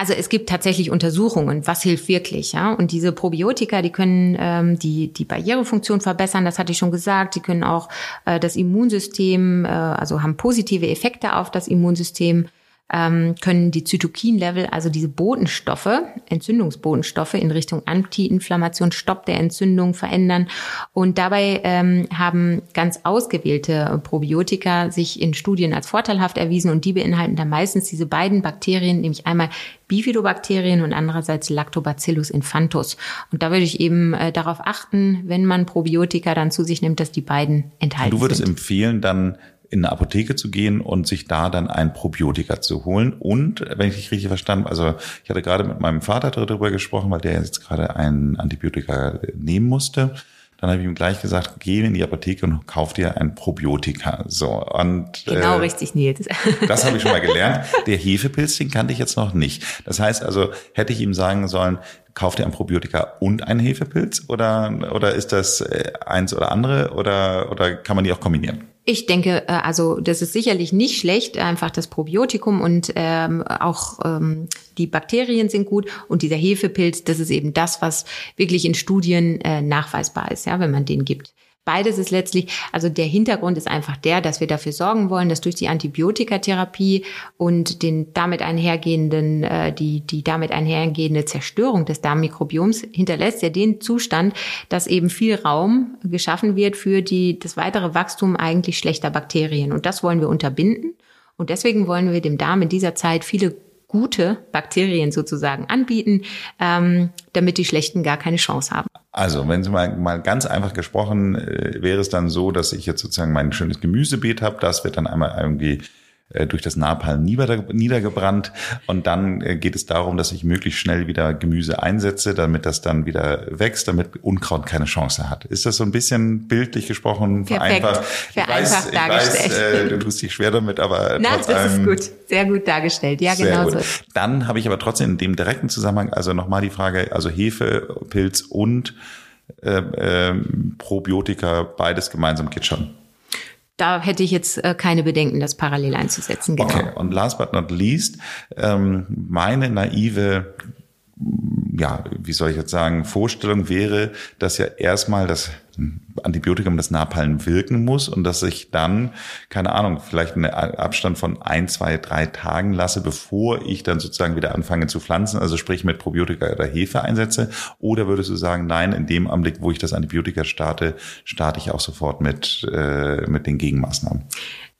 also es gibt tatsächlich Untersuchungen, was hilft wirklich, ja. Und diese Probiotika, die können ähm, die die Barrierefunktion verbessern, das hatte ich schon gesagt. Die können auch äh, das Immunsystem, äh, also haben positive Effekte auf das Immunsystem ähm, können die Zytokin-Level, also diese Botenstoffe, Entzündungsbotenstoffe in Richtung Anti-Inflammation, Stopp der Entzündung verändern. Und dabei ähm, haben ganz ausgewählte Probiotika sich in Studien als vorteilhaft erwiesen und die beinhalten dann meistens diese beiden Bakterien, nämlich einmal Bifidobakterien und andererseits Lactobacillus infantus. Und da würde ich eben äh, darauf achten, wenn man Probiotika dann zu sich nimmt, dass die beiden enthalten sind. Du würdest sind. empfehlen, dann in eine Apotheke zu gehen und sich da dann ein Probiotika zu holen. Und, wenn ich dich richtig verstanden, also ich hatte gerade mit meinem Vater darüber gesprochen, weil der jetzt gerade ein Antibiotika nehmen musste. Dann habe ich ihm gleich gesagt, geh in die Apotheke und kauf dir ein Probiotika. So und genau äh, richtig, Nils. das habe ich schon mal gelernt. Der Hefepilz, den kannte ich jetzt noch nicht. Das heißt also, hätte ich ihm sagen sollen, kauf dir ein Probiotika und einen Hefepilz oder oder ist das äh, eins oder andere oder oder kann man die auch kombinieren? Ich denke, äh, also das ist sicherlich nicht schlecht, einfach das Probiotikum und ähm, auch ähm, die Bakterien sind gut und dieser Hefepilz, das ist eben das, was wirklich in Studien äh, nachweisbar ist, ja, wenn man den gibt. Beides ist letztlich, also der Hintergrund ist einfach der, dass wir dafür sorgen wollen, dass durch die Antibiotikatherapie und den damit einhergehenden, äh, die, die damit einhergehende Zerstörung des Darmmikrobioms hinterlässt ja den Zustand, dass eben viel Raum geschaffen wird für die, das weitere Wachstum eigentlich schlechter Bakterien. Und das wollen wir unterbinden. Und deswegen wollen wir dem Darm in dieser Zeit viele gute Bakterien sozusagen anbieten, ähm, damit die schlechten gar keine Chance haben. Also, wenn Sie mal, mal ganz einfach gesprochen, äh, wäre es dann so, dass ich jetzt sozusagen mein schönes Gemüsebeet habe, das wird dann einmal irgendwie durch das Napalm niedergebrannt. Und dann äh, geht es darum, dass ich möglichst schnell wieder Gemüse einsetze, damit das dann wieder wächst, damit Unkraut keine Chance hat. Ist das so ein bisschen bildlich gesprochen Perfekt. vereinfacht? Ich weiß, ich weiß äh, du tust dich schwer damit, aber Na, trotz das ist gut. Sehr gut dargestellt. Ja, genau so. Dann habe ich aber trotzdem in dem direkten Zusammenhang, also nochmal die Frage, also Hefe, Pilz und äh, äh, Probiotika, beides gemeinsam geht schon da hätte ich jetzt äh, keine Bedenken, das parallel einzusetzen. Genau. Okay, und last but not least, ähm, meine naive ja, wie soll ich jetzt sagen, Vorstellung wäre, dass ja erstmal das Antibiotikum, das Napalm wirken muss und dass ich dann, keine Ahnung, vielleicht einen Abstand von ein, zwei, drei Tagen lasse, bevor ich dann sozusagen wieder anfange zu pflanzen, also sprich mit Probiotika oder Hefe einsetze? Oder würdest du sagen, nein, in dem Anblick, wo ich das Antibiotika starte, starte ich auch sofort mit, äh, mit den Gegenmaßnahmen?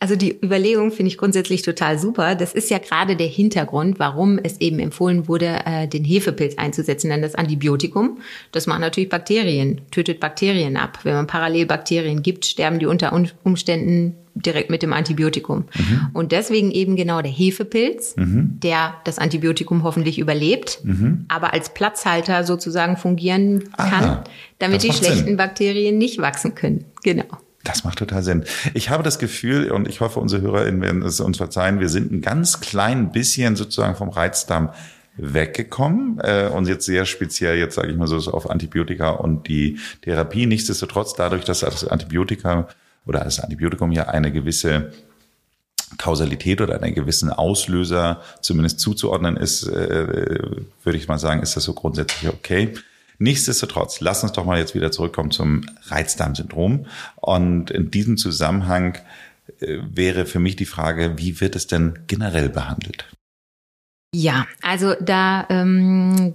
Also die Überlegung finde ich grundsätzlich total super. Das ist ja gerade der Hintergrund, warum es eben empfohlen wurde, äh, den Hefepilz einzusetzen, denn das Antibiotikum, das macht natürlich Bakterien, tötet Bakterien ab. Wenn man parallel Bakterien gibt, sterben die unter Umständen direkt mit dem Antibiotikum. Mhm. Und deswegen eben genau der Hefepilz, mhm. der das Antibiotikum hoffentlich überlebt, mhm. aber als Platzhalter sozusagen fungieren kann, Aha, damit die schlechten Sinn. Bakterien nicht wachsen können. Genau. Das macht total Sinn. Ich habe das Gefühl, und ich hoffe, unsere HörerInnen werden es uns verzeihen, wir sind ein ganz klein bisschen sozusagen vom Reizdarm weggekommen äh, und jetzt sehr speziell, jetzt sage ich mal so, auf Antibiotika und die Therapie. Nichtsdestotrotz, dadurch, dass das Antibiotika oder das Antibiotikum ja eine gewisse Kausalität oder einen gewissen Auslöser zumindest zuzuordnen ist, äh, würde ich mal sagen, ist das so grundsätzlich okay. Nichtsdestotrotz, lass uns doch mal jetzt wieder zurückkommen zum Reizdarmsyndrom. Und in diesem Zusammenhang äh, wäre für mich die Frage, wie wird es denn generell behandelt? Ja, also da ähm,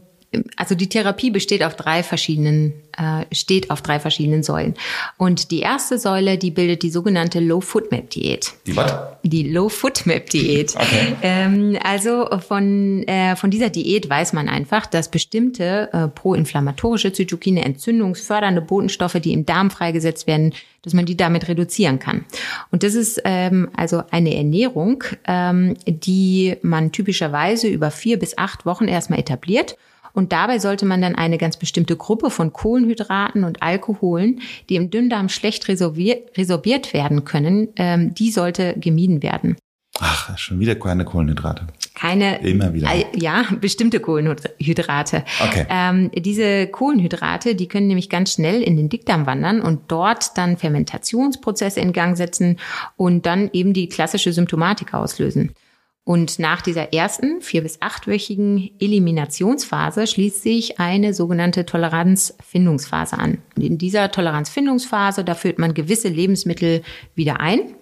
also die Therapie besteht auf drei verschiedenen, äh, steht auf drei verschiedenen Säulen. Und die erste Säule, die bildet die sogenannte Low Food Map Diät. Die was? Die Low Food Map Diät. okay. Ähm, also von, äh, von dieser Diät weiß man einfach, dass bestimmte äh, proinflammatorische Zytokine, entzündungsfördernde Botenstoffe, die im Darm freigesetzt werden, dass man die damit reduzieren kann. Und das ist ähm, also eine Ernährung, ähm, die man typischerweise über vier bis acht Wochen erstmal etabliert und dabei sollte man dann eine ganz bestimmte Gruppe von Kohlenhydraten und Alkoholen, die im Dünndarm schlecht resorbiert werden können, ähm, die sollte gemieden werden. Ach, schon wieder keine Kohlenhydrate. Keine. Immer wieder. Äh, ja, bestimmte Kohlenhydrate. Okay. Ähm, diese Kohlenhydrate, die können nämlich ganz schnell in den Dickdarm wandern und dort dann Fermentationsprozesse in Gang setzen und dann eben die klassische Symptomatik auslösen. Und nach dieser ersten vier- bis achtwöchigen Eliminationsphase schließt sich eine sogenannte Toleranzfindungsphase an. In dieser Toleranzfindungsphase, da führt man gewisse Lebensmittel wieder ein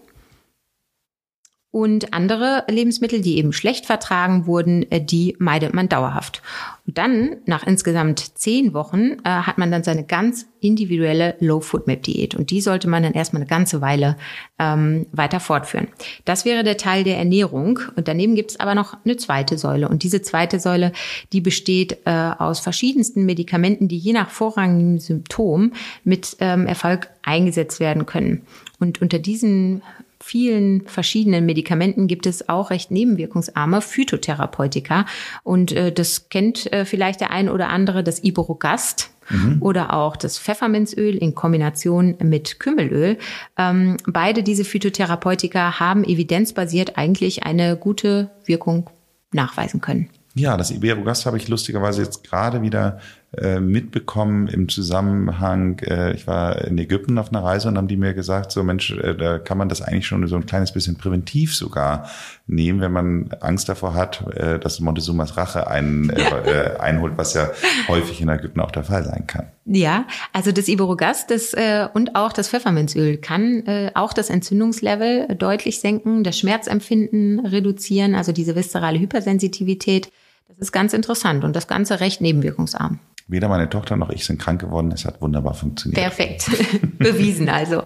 und andere Lebensmittel, die eben schlecht vertragen wurden, äh, die meidet man dauerhaft. Und dann, nach insgesamt zehn Wochen, äh, hat man dann seine ganz individuelle Low-Food-Map-Diät. Und die sollte man dann erstmal eine ganze Weile ähm, weiter fortführen. Das wäre der Teil der Ernährung. Und daneben gibt es aber noch eine zweite Säule. Und diese zweite Säule, die besteht äh, aus verschiedensten Medikamenten, die je nach vorrangigem Symptom mit ähm, Erfolg eingesetzt werden können. Und unter diesen vielen verschiedenen Medikamenten gibt es auch recht nebenwirkungsarme Phytotherapeutika. Und äh, das kennt äh, vielleicht der ein oder andere, das Iborogast. Mhm. Oder auch das Pfefferminzöl in Kombination mit Kümmelöl. Ähm, beide diese Phytotherapeutika haben evidenzbasiert eigentlich eine gute Wirkung nachweisen können. Ja, das Iberogast habe ich lustigerweise jetzt gerade wieder äh, mitbekommen im Zusammenhang, äh, ich war in Ägypten auf einer Reise und haben die mir gesagt, so Mensch, äh, da kann man das eigentlich schon so ein kleines bisschen präventiv sogar nehmen, wenn man Angst davor hat, äh, dass Montezumas Rache ein, äh, äh, einholt, was ja häufig in Ägypten auch der Fall sein kann. Ja, also das Iberogast das, äh, und auch das Pfefferminzöl kann äh, auch das Entzündungslevel deutlich senken, das Schmerzempfinden reduzieren, also diese viszerale Hypersensitivität. Das ist ganz interessant und das Ganze recht nebenwirkungsarm. Weder meine Tochter noch ich sind krank geworden. Es hat wunderbar funktioniert. Perfekt. Bewiesen also.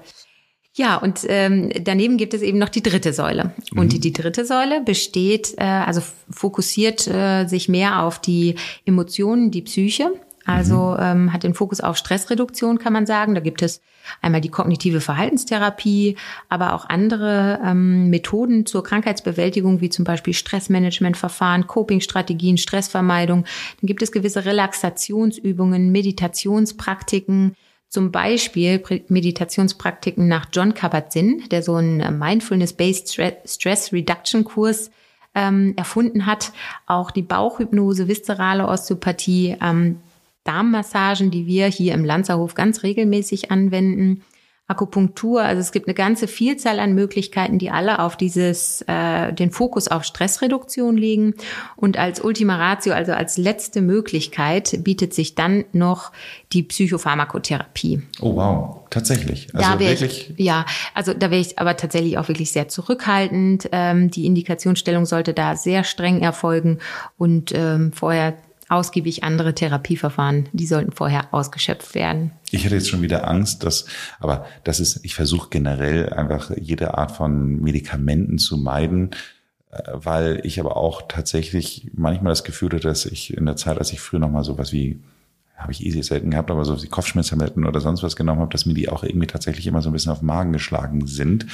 Ja, und ähm, daneben gibt es eben noch die dritte Säule. Und mhm. die, die dritte Säule besteht, äh, also fokussiert äh, sich mehr auf die Emotionen, die Psyche. Also mhm. ähm, hat den Fokus auf Stressreduktion, kann man sagen. Da gibt es einmal die kognitive Verhaltenstherapie, aber auch andere ähm, Methoden zur Krankheitsbewältigung, wie zum Beispiel Stressmanagementverfahren, Copingstrategien, Stressvermeidung. Dann gibt es gewisse Relaxationsübungen, Meditationspraktiken, zum Beispiel Meditationspraktiken nach John Kabat-Zinn, der so einen Mindfulness-Based Stress Reduction Kurs ähm, erfunden hat. Auch die Bauchhypnose, viszerale Osteopathie, ähm, Darmmassagen, die wir hier im Lanzerhof ganz regelmäßig anwenden. Akupunktur, also es gibt eine ganze Vielzahl an Möglichkeiten, die alle auf dieses, äh, den Fokus auf Stressreduktion legen. Und als Ultima Ratio, also als letzte Möglichkeit, bietet sich dann noch die Psychopharmakotherapie. Oh wow, tatsächlich. Also da wirklich. Ich, ja, also da wäre ich aber tatsächlich auch wirklich sehr zurückhaltend. Ähm, die Indikationsstellung sollte da sehr streng erfolgen und ähm, vorher ausgiebig andere Therapieverfahren, die sollten vorher ausgeschöpft werden. Ich hätte jetzt schon wieder Angst, dass, aber das ist, ich versuche generell einfach jede Art von Medikamenten zu meiden, äh, weil ich aber auch tatsächlich manchmal das Gefühl hatte, dass ich in der Zeit, als ich früher noch mal sowas wie habe ich easy selten gehabt, aber so die Kopfschmerztabletten oder sonst was genommen habe, dass mir die auch irgendwie tatsächlich immer so ein bisschen auf den Magen geschlagen sind.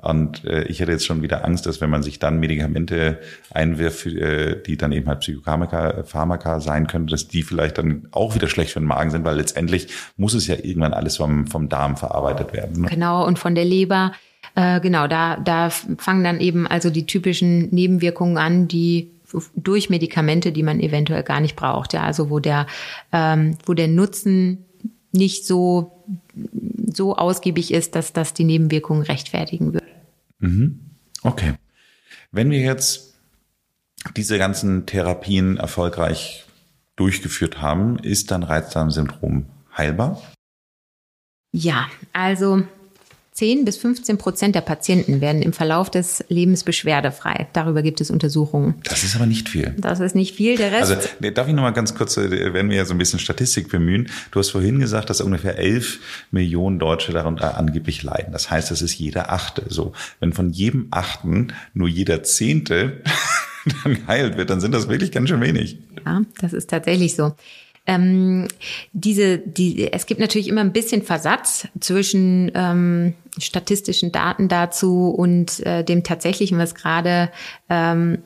Und äh, ich hätte jetzt schon wieder Angst, dass wenn man sich dann Medikamente einwirft, äh, die dann eben halt Psychopharmaka Pharmaka sein können, dass die vielleicht dann auch wieder schlecht für den Magen sind, weil letztendlich muss es ja irgendwann alles vom, vom Darm verarbeitet werden. Ne? Genau, und von der Leber. Äh, genau, da, da fangen dann eben also die typischen Nebenwirkungen an, die durch Medikamente, die man eventuell gar nicht braucht. Ja, also wo der, ähm, wo der Nutzen nicht so, so ausgiebig ist, dass das die Nebenwirkungen rechtfertigen würde. Mhm. Okay. Wenn wir jetzt diese ganzen Therapien erfolgreich durchgeführt haben, ist dann Reizdarmsyndrom heilbar? Ja, also 10 bis 15 Prozent der Patienten werden im Verlauf des Lebens beschwerdefrei. Darüber gibt es Untersuchungen. Das ist aber nicht viel. Das ist nicht viel. Der Rest. Also darf ich noch mal ganz kurz, äh, wenn wir ja so ein bisschen Statistik bemühen. Du hast vorhin gesagt, dass ungefähr 11 Millionen Deutsche darunter angeblich leiden. Das heißt, das ist jeder Achte. So, wenn von jedem Achten nur jeder Zehnte dann geheilt wird, dann sind das wirklich ganz schön wenig. Ja, das ist tatsächlich so. Ähm, diese, die, es gibt natürlich immer ein bisschen Versatz zwischen ähm, statistischen Daten dazu und äh, dem tatsächlichen, was gerade ähm,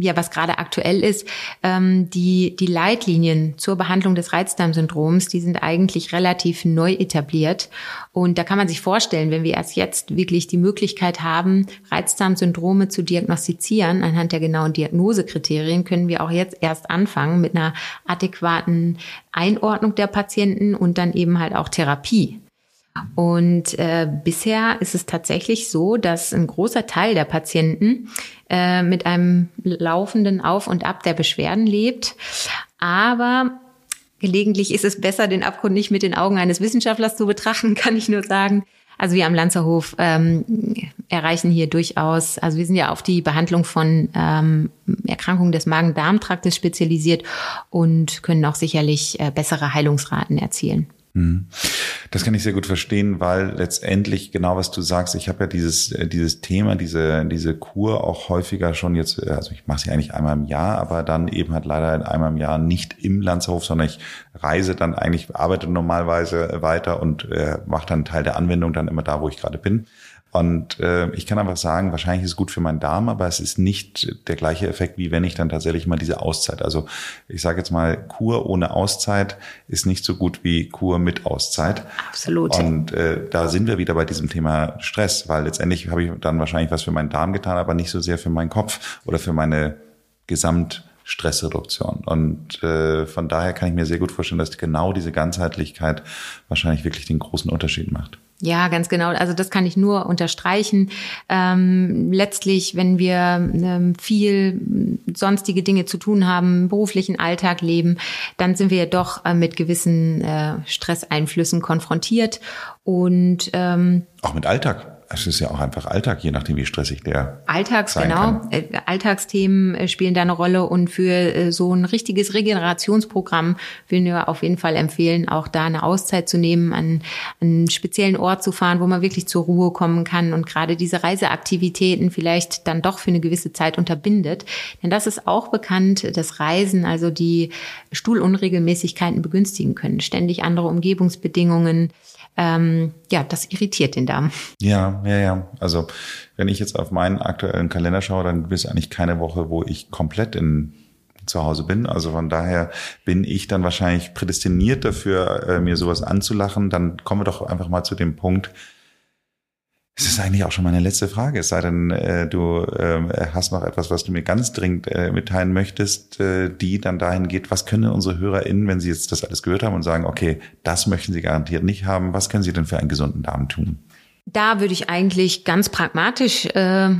ja, was gerade aktuell ist, ähm, die, die Leitlinien zur Behandlung des Reizdarmsyndroms, die sind eigentlich relativ neu etabliert. Und da kann man sich vorstellen, wenn wir erst jetzt wirklich die Möglichkeit haben, Reizdarmsyndrome zu diagnostizieren, anhand der genauen Diagnosekriterien, können wir auch jetzt erst anfangen mit einer adäquaten Einordnung der Patienten und dann eben halt auch Therapie. Und äh, bisher ist es tatsächlich so, dass ein großer Teil der Patienten äh, mit einem laufenden Auf und Ab der Beschwerden lebt. Aber gelegentlich ist es besser, den Abgrund nicht mit den Augen eines Wissenschaftlers zu betrachten, kann ich nur sagen. Also wir am Lanzerhof ähm, erreichen hier durchaus, also wir sind ja auf die Behandlung von ähm, Erkrankungen des Magen-Darm-Traktes spezialisiert und können auch sicherlich äh, bessere Heilungsraten erzielen. Mhm. Das kann ich sehr gut verstehen, weil letztendlich genau was du sagst, ich habe ja dieses äh, dieses Thema, diese diese Kur auch häufiger schon jetzt, äh, also ich mache sie eigentlich einmal im Jahr, aber dann eben halt leider einmal im Jahr nicht im Landshof, sondern ich reise dann eigentlich, arbeite normalerweise weiter und äh, mache dann Teil der Anwendung dann immer da, wo ich gerade bin. Und äh, ich kann einfach sagen, wahrscheinlich ist es gut für meinen Darm, aber es ist nicht der gleiche Effekt, wie wenn ich dann tatsächlich mal diese Auszeit. Also ich sage jetzt mal, Kur ohne Auszeit ist nicht so gut wie Kur mit Auszeit. Absolut. Und äh, da sind wir wieder bei diesem Thema Stress, weil letztendlich habe ich dann wahrscheinlich was für meinen Darm getan, aber nicht so sehr für meinen Kopf oder für meine Gesamt Stressreduktion. Und äh, von daher kann ich mir sehr gut vorstellen, dass genau diese Ganzheitlichkeit wahrscheinlich wirklich den großen Unterschied macht. Ja, ganz genau. Also das kann ich nur unterstreichen. Ähm, letztlich, wenn wir ähm, viel sonstige Dinge zu tun haben, beruflichen Alltag leben, dann sind wir ja doch äh, mit gewissen äh, Stresseinflüssen konfrontiert. Und ähm, auch mit Alltag. Es ist ja auch einfach Alltag, je nachdem, wie stressig der Alltags, sein genau. kann. Äh, Alltagsthemen äh, spielen da eine Rolle und für äh, so ein richtiges Regenerationsprogramm würden wir auf jeden Fall empfehlen, auch da eine Auszeit zu nehmen, an einen speziellen Ort zu fahren, wo man wirklich zur Ruhe kommen kann und gerade diese Reiseaktivitäten vielleicht dann doch für eine gewisse Zeit unterbindet. Denn das ist auch bekannt, dass Reisen also die Stuhlunregelmäßigkeiten begünstigen können. Ständig andere Umgebungsbedingungen, ähm, ja, das irritiert den Darm. Ja, ja, ja. Also wenn ich jetzt auf meinen aktuellen Kalender schaue, dann ist eigentlich keine Woche, wo ich komplett in zu Hause bin. Also von daher bin ich dann wahrscheinlich prädestiniert dafür, äh, mir sowas anzulachen. Dann kommen wir doch einfach mal zu dem Punkt, es ist eigentlich auch schon meine letzte Frage, es sei denn, äh, du äh, hast noch etwas, was du mir ganz dringend äh, mitteilen möchtest, äh, die dann dahin geht, was können unsere HörerInnen, wenn sie jetzt das alles gehört haben und sagen, okay, das möchten sie garantiert nicht haben, was können sie denn für einen gesunden Darm tun? Da würde ich eigentlich ganz pragmatisch äh,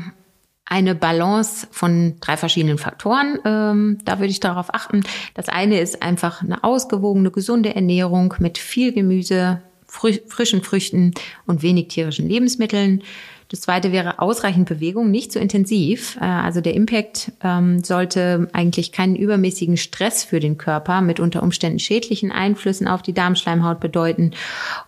eine Balance von drei verschiedenen Faktoren. Ähm, da würde ich darauf achten. Das eine ist einfach eine ausgewogene, gesunde Ernährung mit viel Gemüse, frischen Früchten und wenig tierischen Lebensmitteln. Das zweite wäre ausreichend Bewegung, nicht zu intensiv. Äh, also der Impact ähm, sollte eigentlich keinen übermäßigen Stress für den Körper mit unter Umständen schädlichen Einflüssen auf die Darmschleimhaut bedeuten.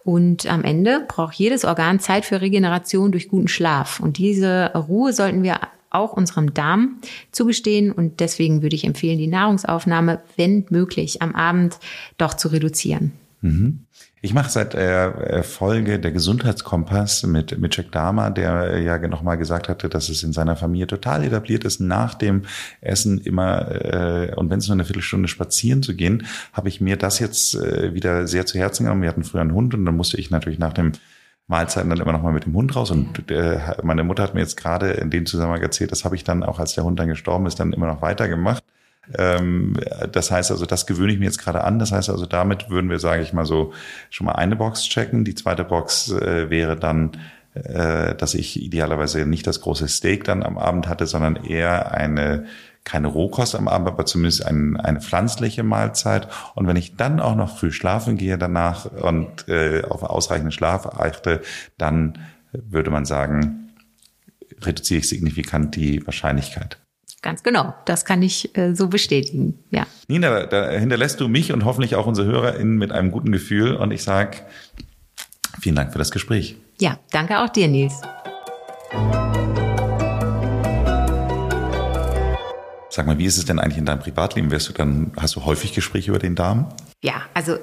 Und am Ende braucht jedes Organ Zeit für Regeneration durch guten Schlaf. Und diese Ruhe sollten wir auch unserem Darm zugestehen. Und deswegen würde ich empfehlen, die Nahrungsaufnahme, wenn möglich, am Abend doch zu reduzieren. Mhm. Ich mache seit der Folge der Gesundheitskompass mit, mit Jack Dahmer, der ja nochmal gesagt hatte, dass es in seiner Familie total etabliert ist, nach dem Essen immer, äh, und wenn es nur eine Viertelstunde spazieren zu gehen, habe ich mir das jetzt äh, wieder sehr zu Herzen genommen. Wir hatten früher einen Hund und dann musste ich natürlich nach dem Mahlzeiten dann immer noch mal mit dem Hund raus. Und äh, meine Mutter hat mir jetzt gerade in dem Zusammenhang erzählt, das habe ich dann auch, als der Hund dann gestorben ist, dann immer noch weitergemacht. Ähm, das heißt also, das gewöhne ich mir jetzt gerade an. Das heißt also, damit würden wir, sage ich mal so, schon mal eine Box checken. Die zweite Box äh, wäre dann, äh, dass ich idealerweise nicht das große Steak dann am Abend hatte, sondern eher eine keine Rohkost am Abend, aber zumindest ein, eine pflanzliche Mahlzeit. Und wenn ich dann auch noch früh schlafen gehe danach und äh, auf ausreichenden Schlaf achte, dann würde man sagen, reduziere ich signifikant die Wahrscheinlichkeit. Ganz genau, das kann ich äh, so bestätigen, ja. Nina, da hinterlässt du mich und hoffentlich auch unsere HörerInnen mit einem guten Gefühl und ich sage vielen Dank für das Gespräch. Ja, danke auch dir, Nils. Sag mal, wie ist es denn eigentlich in deinem Privatleben? Wirst du dann, hast du häufig Gespräche über den Darm? Ja, also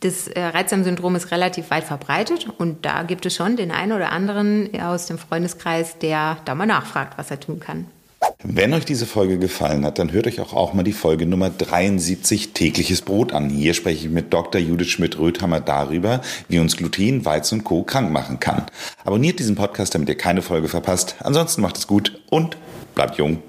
das äh, Reizdarmsyndrom ist relativ weit verbreitet und da gibt es schon den einen oder anderen aus dem Freundeskreis, der da mal nachfragt, was er tun kann. Wenn euch diese Folge gefallen hat, dann hört euch auch, auch mal die Folge Nummer 73 tägliches Brot an. Hier spreche ich mit Dr. Judith Schmidt-Röthammer darüber, wie uns Gluten, Weizen und Co. krank machen kann. Abonniert diesen Podcast, damit ihr keine Folge verpasst. Ansonsten macht es gut und bleibt jung.